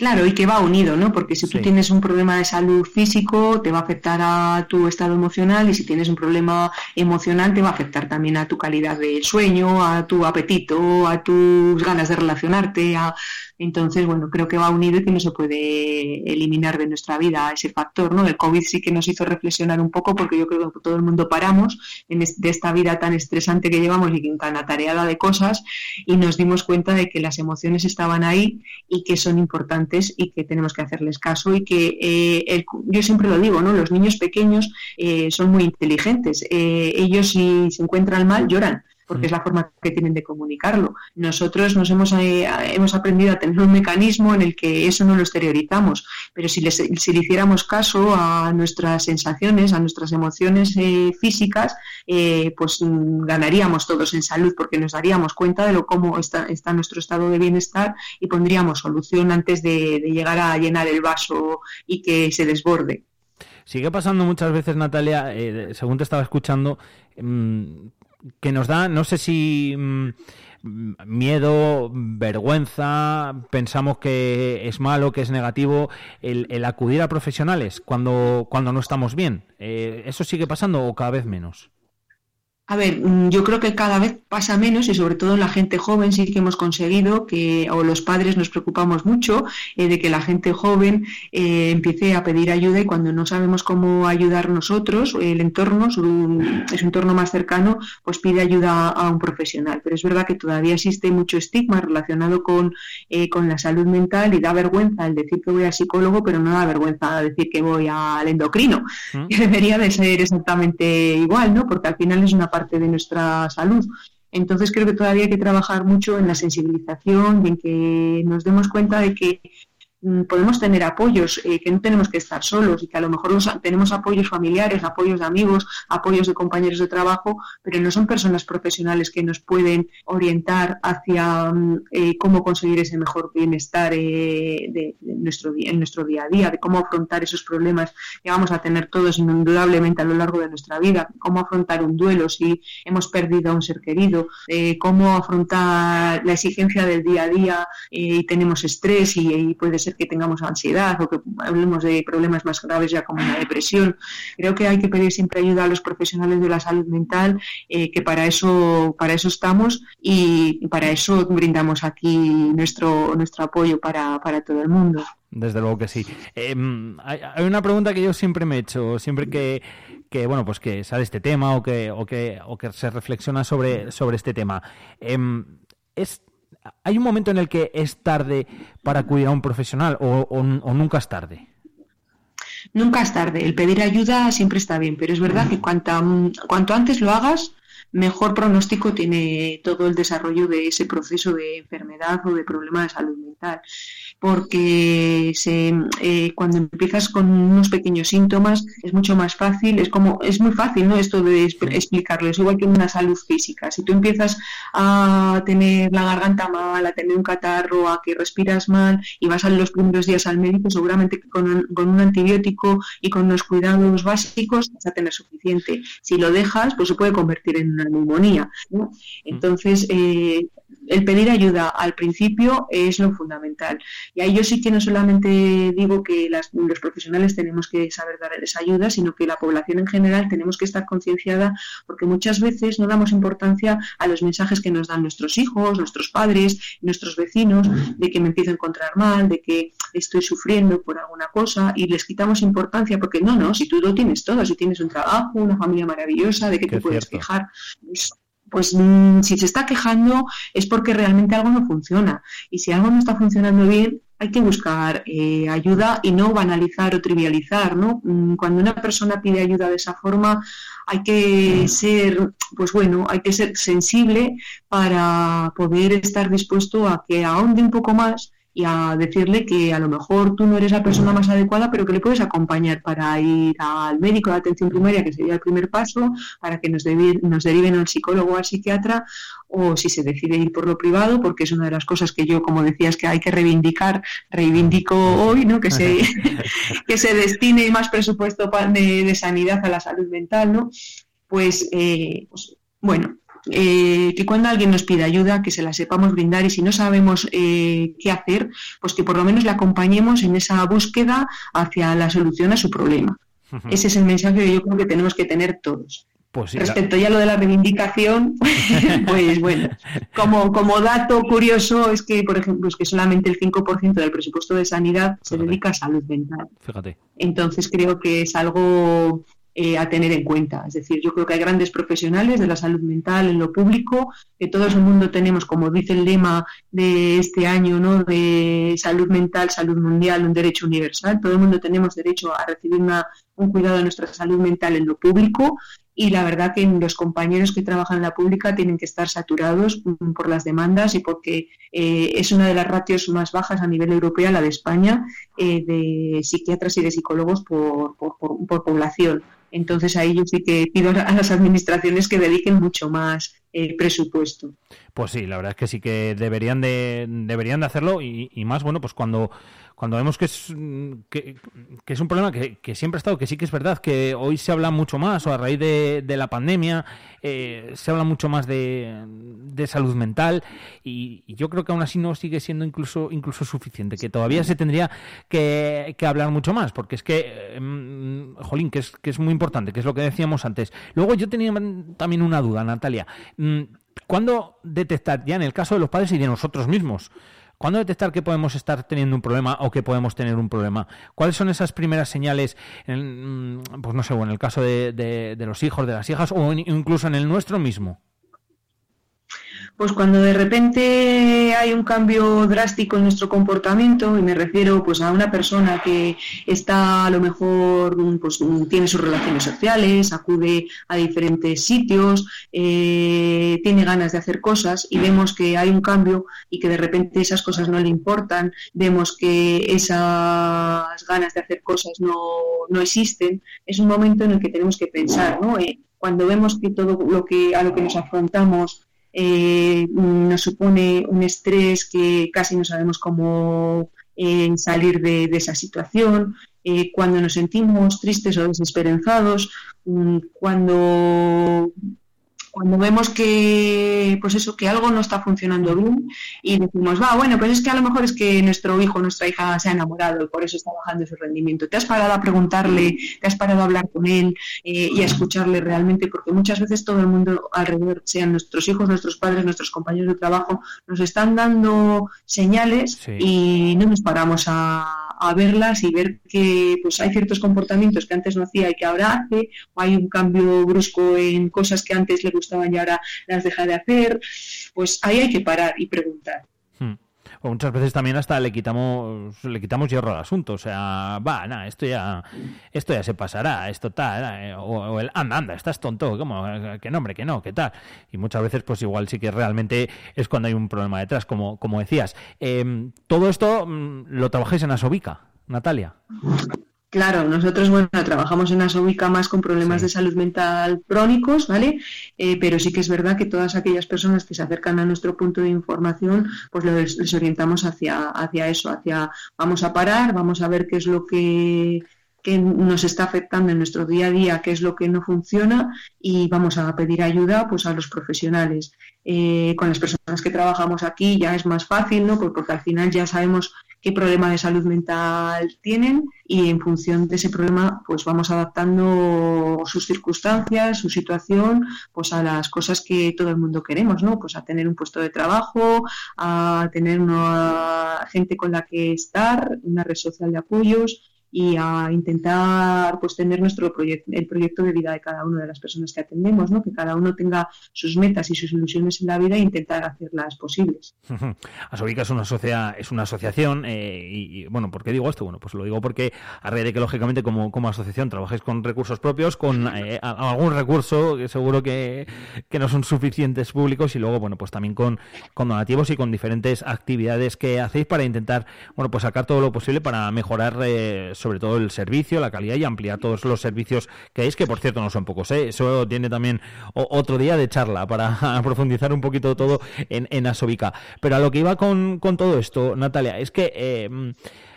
Claro, y que va unido, ¿no? Porque si tú sí. tienes un problema de salud físico, te va a afectar a tu estado emocional y si tienes un problema emocional, te va a afectar también a tu calidad de sueño, a tu apetito, a tus ganas de relacionarte. A... Entonces, bueno, creo que va unido y que no se puede eliminar de nuestra vida ese factor, ¿no? El COVID sí que nos hizo reflexionar un poco porque yo creo que todo el mundo paramos en de esta vida tan estresante que llevamos y tan atareada de cosas y nos dimos cuenta de que las emociones estaban ahí y que son importantes y que tenemos que hacerles caso y que eh, yo siempre lo digo, ¿no? Los niños pequeños eh, son muy inteligentes. Eh, ellos si se encuentran mal lloran porque es la forma que tienen de comunicarlo. Nosotros nos hemos, eh, hemos aprendido a tener un mecanismo en el que eso no lo exteriorizamos, pero si, les, si le hiciéramos caso a nuestras sensaciones, a nuestras emociones eh, físicas, eh, pues mm, ganaríamos todos en salud porque nos daríamos cuenta de lo cómo está, está nuestro estado de bienestar y pondríamos solución antes de, de llegar a llenar el vaso y que se desborde. Sigue pasando muchas veces, Natalia, eh, según te estaba escuchando, mmm, que nos da, no sé si mmm, miedo, vergüenza, pensamos que es malo, que es negativo, el, el acudir a profesionales cuando, cuando no estamos bien. Eh, ¿Eso sigue pasando o cada vez menos? A ver, mm, yo creo que cada vez pasa menos y sobre todo en la gente joven sí que hemos conseguido que, o los padres nos preocupamos mucho eh, de que la gente joven eh, empiece a pedir ayuda y cuando no sabemos cómo ayudar nosotros, el entorno, su, su entorno más cercano, pues pide ayuda a un profesional. Pero es verdad que todavía existe mucho estigma relacionado con, eh, con la salud mental y da vergüenza el decir que voy al psicólogo, pero no da vergüenza decir que voy al endocrino. ¿Mm? Y debería de ser exactamente igual, ¿no? Porque al final es una parte parte de nuestra salud. Entonces creo que todavía hay que trabajar mucho en la sensibilización y en que nos demos cuenta de que podemos tener apoyos, eh, que no tenemos que estar solos y que a lo mejor los- tenemos apoyos familiares, apoyos de amigos, apoyos de compañeros de trabajo, pero no son personas profesionales que nos pueden orientar hacia mm, eh, cómo conseguir ese mejor bienestar eh, de, de nuestro, en nuestro día a día, de cómo afrontar esos problemas que vamos a tener todos indudablemente a lo largo de nuestra vida, cómo afrontar un duelo si hemos perdido a un ser querido, eh, cómo afrontar la exigencia del día a día y tenemos estrés y, y puede ser que tengamos ansiedad o que hablemos de problemas más graves ya como la depresión. Creo que hay que pedir siempre ayuda a los profesionales de la salud mental, eh, que para eso, para eso estamos y para eso brindamos aquí nuestro, nuestro apoyo para, para todo el mundo. Desde luego que sí. Em, hay, hay una pregunta que yo siempre me he hecho, siempre que, que bueno, pues que sale este tema o que, o que, o que se reflexiona sobre, sobre este tema. Em, es, ¿Hay un momento en el que es tarde para acudir a un profesional o, o- nunca es tarde? Nunca es tarde. El pedir ayuda siempre está bien, pero es verdad que cuanta, cuanto antes lo hagas, mejor pronóstico tiene todo el desarrollo de ese proceso de enfermedad o de problema de salud mental. Porque se, eh, cuando empiezas con unos pequeños síntomas es mucho más fácil, es como es muy fácil, ¿no? Esto de exp- explicarlo, es igual que una salud física. Si tú empiezas a tener la garganta mal, a tener un catarro, a que respiras mal y vas a los primeros días al médico, seguramente con un, con un antibiótico y con unos cuidados básicos vas a tener suficiente. Si lo dejas, pues se puede convertir en una neumonía. ¿no? Entonces, eh, el pedir ayuda al principio es lo fundamental. Y ahí yo sí que no solamente digo que las- los profesionales tenemos que saber dar esa ayuda, sino que la población en general tenemos que estar concienciada porque muchas veces no damos importancia a los mensajes que nos dan nuestros hijos, nuestros padres, nuestros vecinos, de que me empiezo a encontrar mal, de que estoy sufriendo por alguna cosa y les quitamos importancia porque no, no, si tú lo tienes todo, si tienes un trabajo, una familia maravillosa, de qué Qué te puedes cierto. quejar, pues, pues, mm, si se está quejando es porque realmente algo no funciona y si algo no está funcionando bien hay que buscar eh, ayuda y no banalizar o trivializar, ¿no? Mm, Cuando una persona pide ayuda de esa forma hay que ser, pues bueno, hay que ser sensible para poder estar dispuesto a que ahonde un poco más y a decirle que a lo mejor tú no eres la persona más adecuada, pero que le puedes acompañar para ir al médico de atención primaria, que sería el primer paso, para que nos, devi- nos deriven al psicólogo o al psiquiatra, o si se decide ir por lo privado, porque es una de las cosas que yo, como decías, que hay que reivindicar, reivindico hoy, ¿no? Que se, que se destine más presupuesto de sanidad a la salud mental, ¿no? Pues, eh, pues, bueno, eh, que cuando alguien nos pida ayuda, que se la sepamos brindar y si no sabemos eh, qué hacer, pues que por lo menos le acompañemos en esa búsqueda hacia la solución a su problema. Ese es el mensaje que yo creo que tenemos que tener todos. Pues sí, Respecto ya a lo de la reivindicación, pues bueno, como, como dato curioso es que, por ejemplo, es que solamente el 5% del presupuesto de sanidad se dedica a salud mental. fíjate. Entonces creo que es algo eh, a tener en cuenta. Es decir, yo creo que hay grandes profesionales de la salud mental en lo público, que todo el mundo tenemos, como dice el lema de este año, ¿no? de salud mental, salud mundial, un derecho universal. Todo el mundo tenemos derecho a recibir un cuidado de nuestra salud mental en lo público. Y la verdad que los compañeros que trabajan en la pública tienen que estar saturados mm, por las demandas y porque eh, es una de las ratios más bajas a nivel europeo, la de España, eh, de psiquiatras y de psicólogos por, por, por- por población. Entonces ahí yo sí que pido a las administraciones que dediquen mucho más eh, presupuesto. Pues sí, la verdad es que sí que deberían de, deberían de hacerlo y, y más, bueno, pues cuando, cuando vemos que es, que, es un problema que, siempre ha estado, que sí que es verdad, que hoy se habla mucho más, o a raíz de, la pandemia, eh, se habla mucho más de, de salud mental y, yo creo que aún así no sigue siendo incluso, incluso suficiente, que todavía se tendría que, hablar mucho más, porque es que, mm, jolín, que es, que es muy importante, que es lo que decíamos antes. Luego yo tenía también una duda, Natalia. Mm, ¿Cuándo detectar, ya en el caso de los padres y de nosotros mismos, cuándo detectar que podemos estar teniendo un problema o que podemos tener un problema? ¿Cuáles son esas primeras señales, en, mm, pues no sé, en el caso de, de- los hijos, de las hijas, o incluso en el nuestro mismo? Pues cuando de repente hay un cambio drástico en nuestro comportamiento, y me refiero pues a una persona que está a lo mejor pues tiene sus relaciones sociales, acude a diferentes sitios, eh, tiene ganas de hacer cosas y vemos que hay un cambio y que de repente esas cosas no le importan, vemos que esas ganas de hacer cosas no, no existen, es un momento en el que tenemos que pensar, ¿no? Eh, cuando vemos que todo lo que a lo que nos afrontamos eh, nos supone un estrés que casi no sabemos cómo eh, salir de, esa situación, eh, cuando nos sentimos tristes o desesperanzados, mm, cuando cuando vemos que pues eso que algo no está funcionando bien y decimos va bueno pues es que a lo mejor es que nuestro hijo nuestra hija se ha enamorado y por eso está bajando su rendimiento te has parado a preguntarle te has parado a hablar con él eh, y a escucharle realmente porque muchas veces todo el mundo alrededor sean nuestros hijos nuestros padres nuestros compañeros de trabajo nos están dando señales sí. y no nos paramos a a verlas y ver que pues hay ciertos comportamientos que antes no hacía y que ahora hace, o hay un cambio brusco en cosas que antes le gustaban y ahora las deja de hacer, pues ahí hay que parar y preguntar. O muchas veces también hasta le quitamos le quitamos hierro al asunto, o sea, va, nada, esto ya esto ya se pasará, esto tal, eh, o, el anda, anda, estás tonto, ¿cómo? Que nombre, que no, que tal. Y muchas veces pues igual sí que realmente es cuando hay un problema detrás, como como decías. Eh, todo esto mm, lo trabajáis en Asobica, Natalia. Claro, nosotros, bueno, trabajamos en Asobica más con problemas sí. de salud mental crónicos, ¿vale? Eh, pero sí que es verdad que todas aquellas personas que se acercan a nuestro punto de información, pues les, les orientamos hacia, hacia eso, hacia vamos a parar, vamos a ver qué es lo que que nos está afectando en nuestro día a día, qué es lo que no funciona y vamos a pedir ayuda pues a los profesionales. Eh, con las personas que trabajamos aquí ya es más fácil, ¿no? Porque, porque al final ya sabemos qué problema de salud mental tienen y en función de ese problema pues vamos adaptando sus circunstancias, su situación pues a las cosas que todo el mundo queremos, ¿no? Pues a tener un puesto de trabajo, a tener una gente con la que estar, una red social de apoyos y a intentar pues tener nuestro proyecto el proyecto de vida de cada una de las personas que atendemos, ¿no? que cada uno tenga sus metas y sus ilusiones en la vida e intentar hacerlas posibles. Asobica es una sociedad, es una asociación eh, y, y, bueno, ¿por qué digo esto? Bueno, pues lo digo porque a raíz de que lógicamente como, como asociación trabajáis con recursos propios, con eh, algún recurso que seguro que, que no son suficientes públicos y luego bueno, pues también con, con donativos y con diferentes actividades que hacéis para intentar, bueno, pues sacar todo lo posible para mejorar eh, sobre todo el servicio, la calidad y ampliar todos los servicios que hay, que por cierto no son pocos. ¿eh? Eso tiene también otro día de charla para profundizar un poquito todo en, en Asobica. Pero a lo que iba con, todo esto, Natalia, es que eh,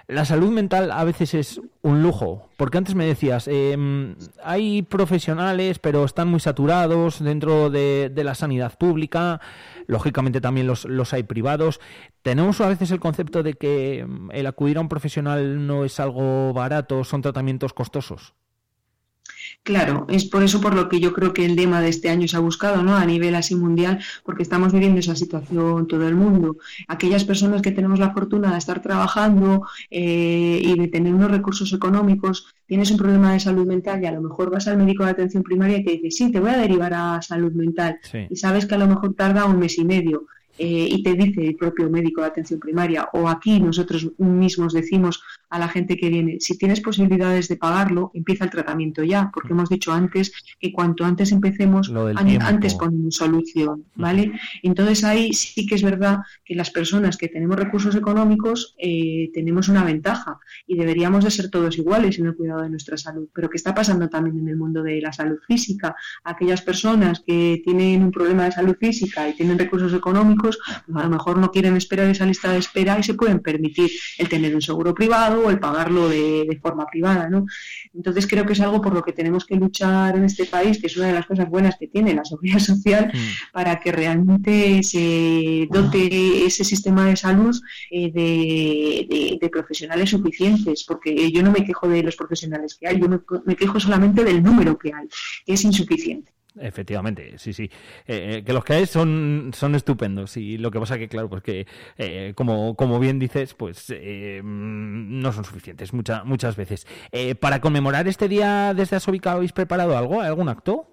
la salud mental a veces es un lujo, porque antes me decías, eh, hay profesionales, pero están muy saturados dentro de, de la sanidad pública, lógicamente también los, los, hay privados. Tenemos a veces el concepto de que el acudir a un profesional no es algo barato, son tratamientos costosos. Claro, es por eso por lo que yo creo que el lema de este año se ha buscado, ¿no? A nivel así mundial, porque estamos viviendo esa situación todo el mundo. Aquellas personas que tenemos la fortuna de estar trabajando eh, y de tener unos recursos económicos, tienes un problema de salud mental y a lo mejor vas al médico de atención primaria y te dice, sí, te voy a derivar a salud mental. Sí. Y sabes que a lo mejor tarda un mes y medio. Eh, y te dice el propio médico de atención primaria o aquí nosotros mismos decimos a la gente que viene, si tienes posibilidades de pagarlo, empieza el tratamiento ya, porque hemos dicho antes que cuanto antes empecemos, an antes con solución, ¿vale? Entonces ahí sí que es verdad que las personas que tenemos recursos económicos eh, tenemos una ventaja y deberíamos de ser todos iguales en el cuidado de nuestra salud, pero ¿qué está pasando también en el mundo de la salud física? Aquellas personas que tienen un problema de salud física y tienen recursos económicos, pues a lo mejor no quieren esperar esa lista de espera y se pueden permitir el tener un seguro privado o el pagarlo de, de, forma privada, ¿no? Entonces creo que es algo por lo que tenemos que luchar en este país, que es una de las cosas buenas que tiene la seguridad social, mm. para que realmente se dote ese sistema de salud eh, de, de, de, profesionales suficientes, porque yo no me quejo de los profesionales que hay, yo me, me quejo solamente del número que hay, que es insuficiente. Efectivamente, sí, sí. Eh, que los que hay son, son estupendos y lo que pasa que, claro, pues que, eh, como, como bien dices, pues eh, no son suficientes mucha, muchas veces. Eh, ¿Para conmemorar este día desde Asobica habéis preparado algo? ¿Algún acto?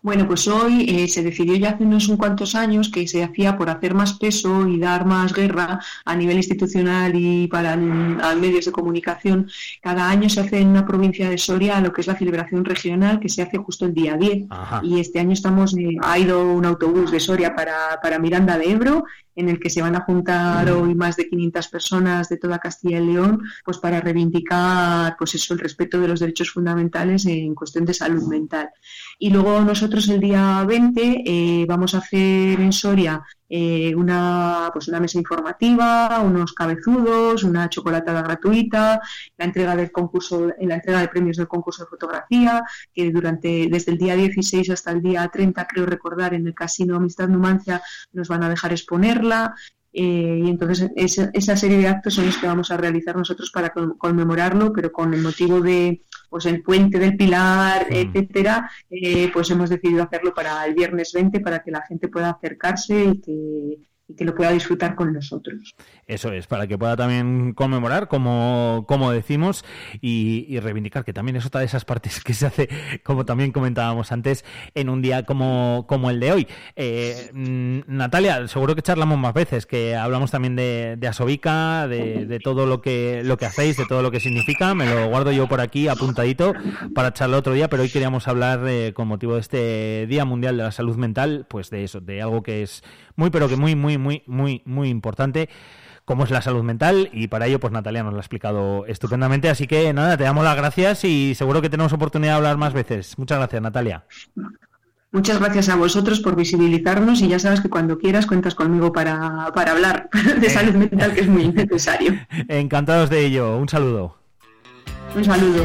Bueno, pues hoy eh, se decidió ya hace unos un cuantos años que se hacía por hacer más peso y dar más guerra a nivel institucional y para a medios de comunicación. Cada año se hace en una provincia de Soria lo que es la celebración regional que se hace justo el día 10. Ajá. Y este año estamos, eh, ha ido un autobús de Soria para, para Miranda de Ebro en el que se van a juntar hoy más de 500 personas de toda Castilla y León, pues para reivindicar, pues eso, el respeto de los derechos fundamentales en cuestión de salud mental. Y luego nosotros el día 20 eh, vamos a hacer en Soria eh, una, pues una mesa informativa, unos cabezudos, una chocolatada gratuita, la entrega del concurso, la entrega de premios del concurso de fotografía, que durante desde el día 16 hasta el día 30, creo recordar, en el Casino Amistad Numancia nos van a dejar exponerla. Eh, y entonces esa, esa serie de actos son los que vamos a realizar nosotros para con- conmemorarlo, pero con el motivo de pues el puente del Pilar, etcétera, eh, pues hemos decidido hacerlo para el viernes 20 para que la gente pueda acercarse y que, y que lo pueda disfrutar con nosotros. Eso es, para que pueda también conmemorar, como, como decimos, y, y reivindicar, que también es otra de esas partes que se hace, como también comentábamos antes, en un día como, como el de hoy. Eh, mm, Natalia, seguro que charlamos más veces, que hablamos también de, de Asobica, de, de todo lo que, lo que hacéis, de todo lo que significa. Me lo guardo yo por aquí apuntadito para charlar otro día, pero hoy queríamos hablar, eh, con motivo de este Día Mundial de la Salud Mental, pues de eso, de algo que es muy, pero que muy, muy, muy, muy, muy importante cómo es la salud mental y para ello pues Natalia nos lo ha explicado estupendamente. Así que nada te damos las gracias y seguro que tenemos oportunidad de hablar más veces. Muchas gracias Natalia. Muchas gracias a vosotros por visibilizarnos y ya sabes que cuando quieras cuentas conmigo para, para hablar de salud mental, que es muy necesario. encantados de ello. Un saludo. Un saludo.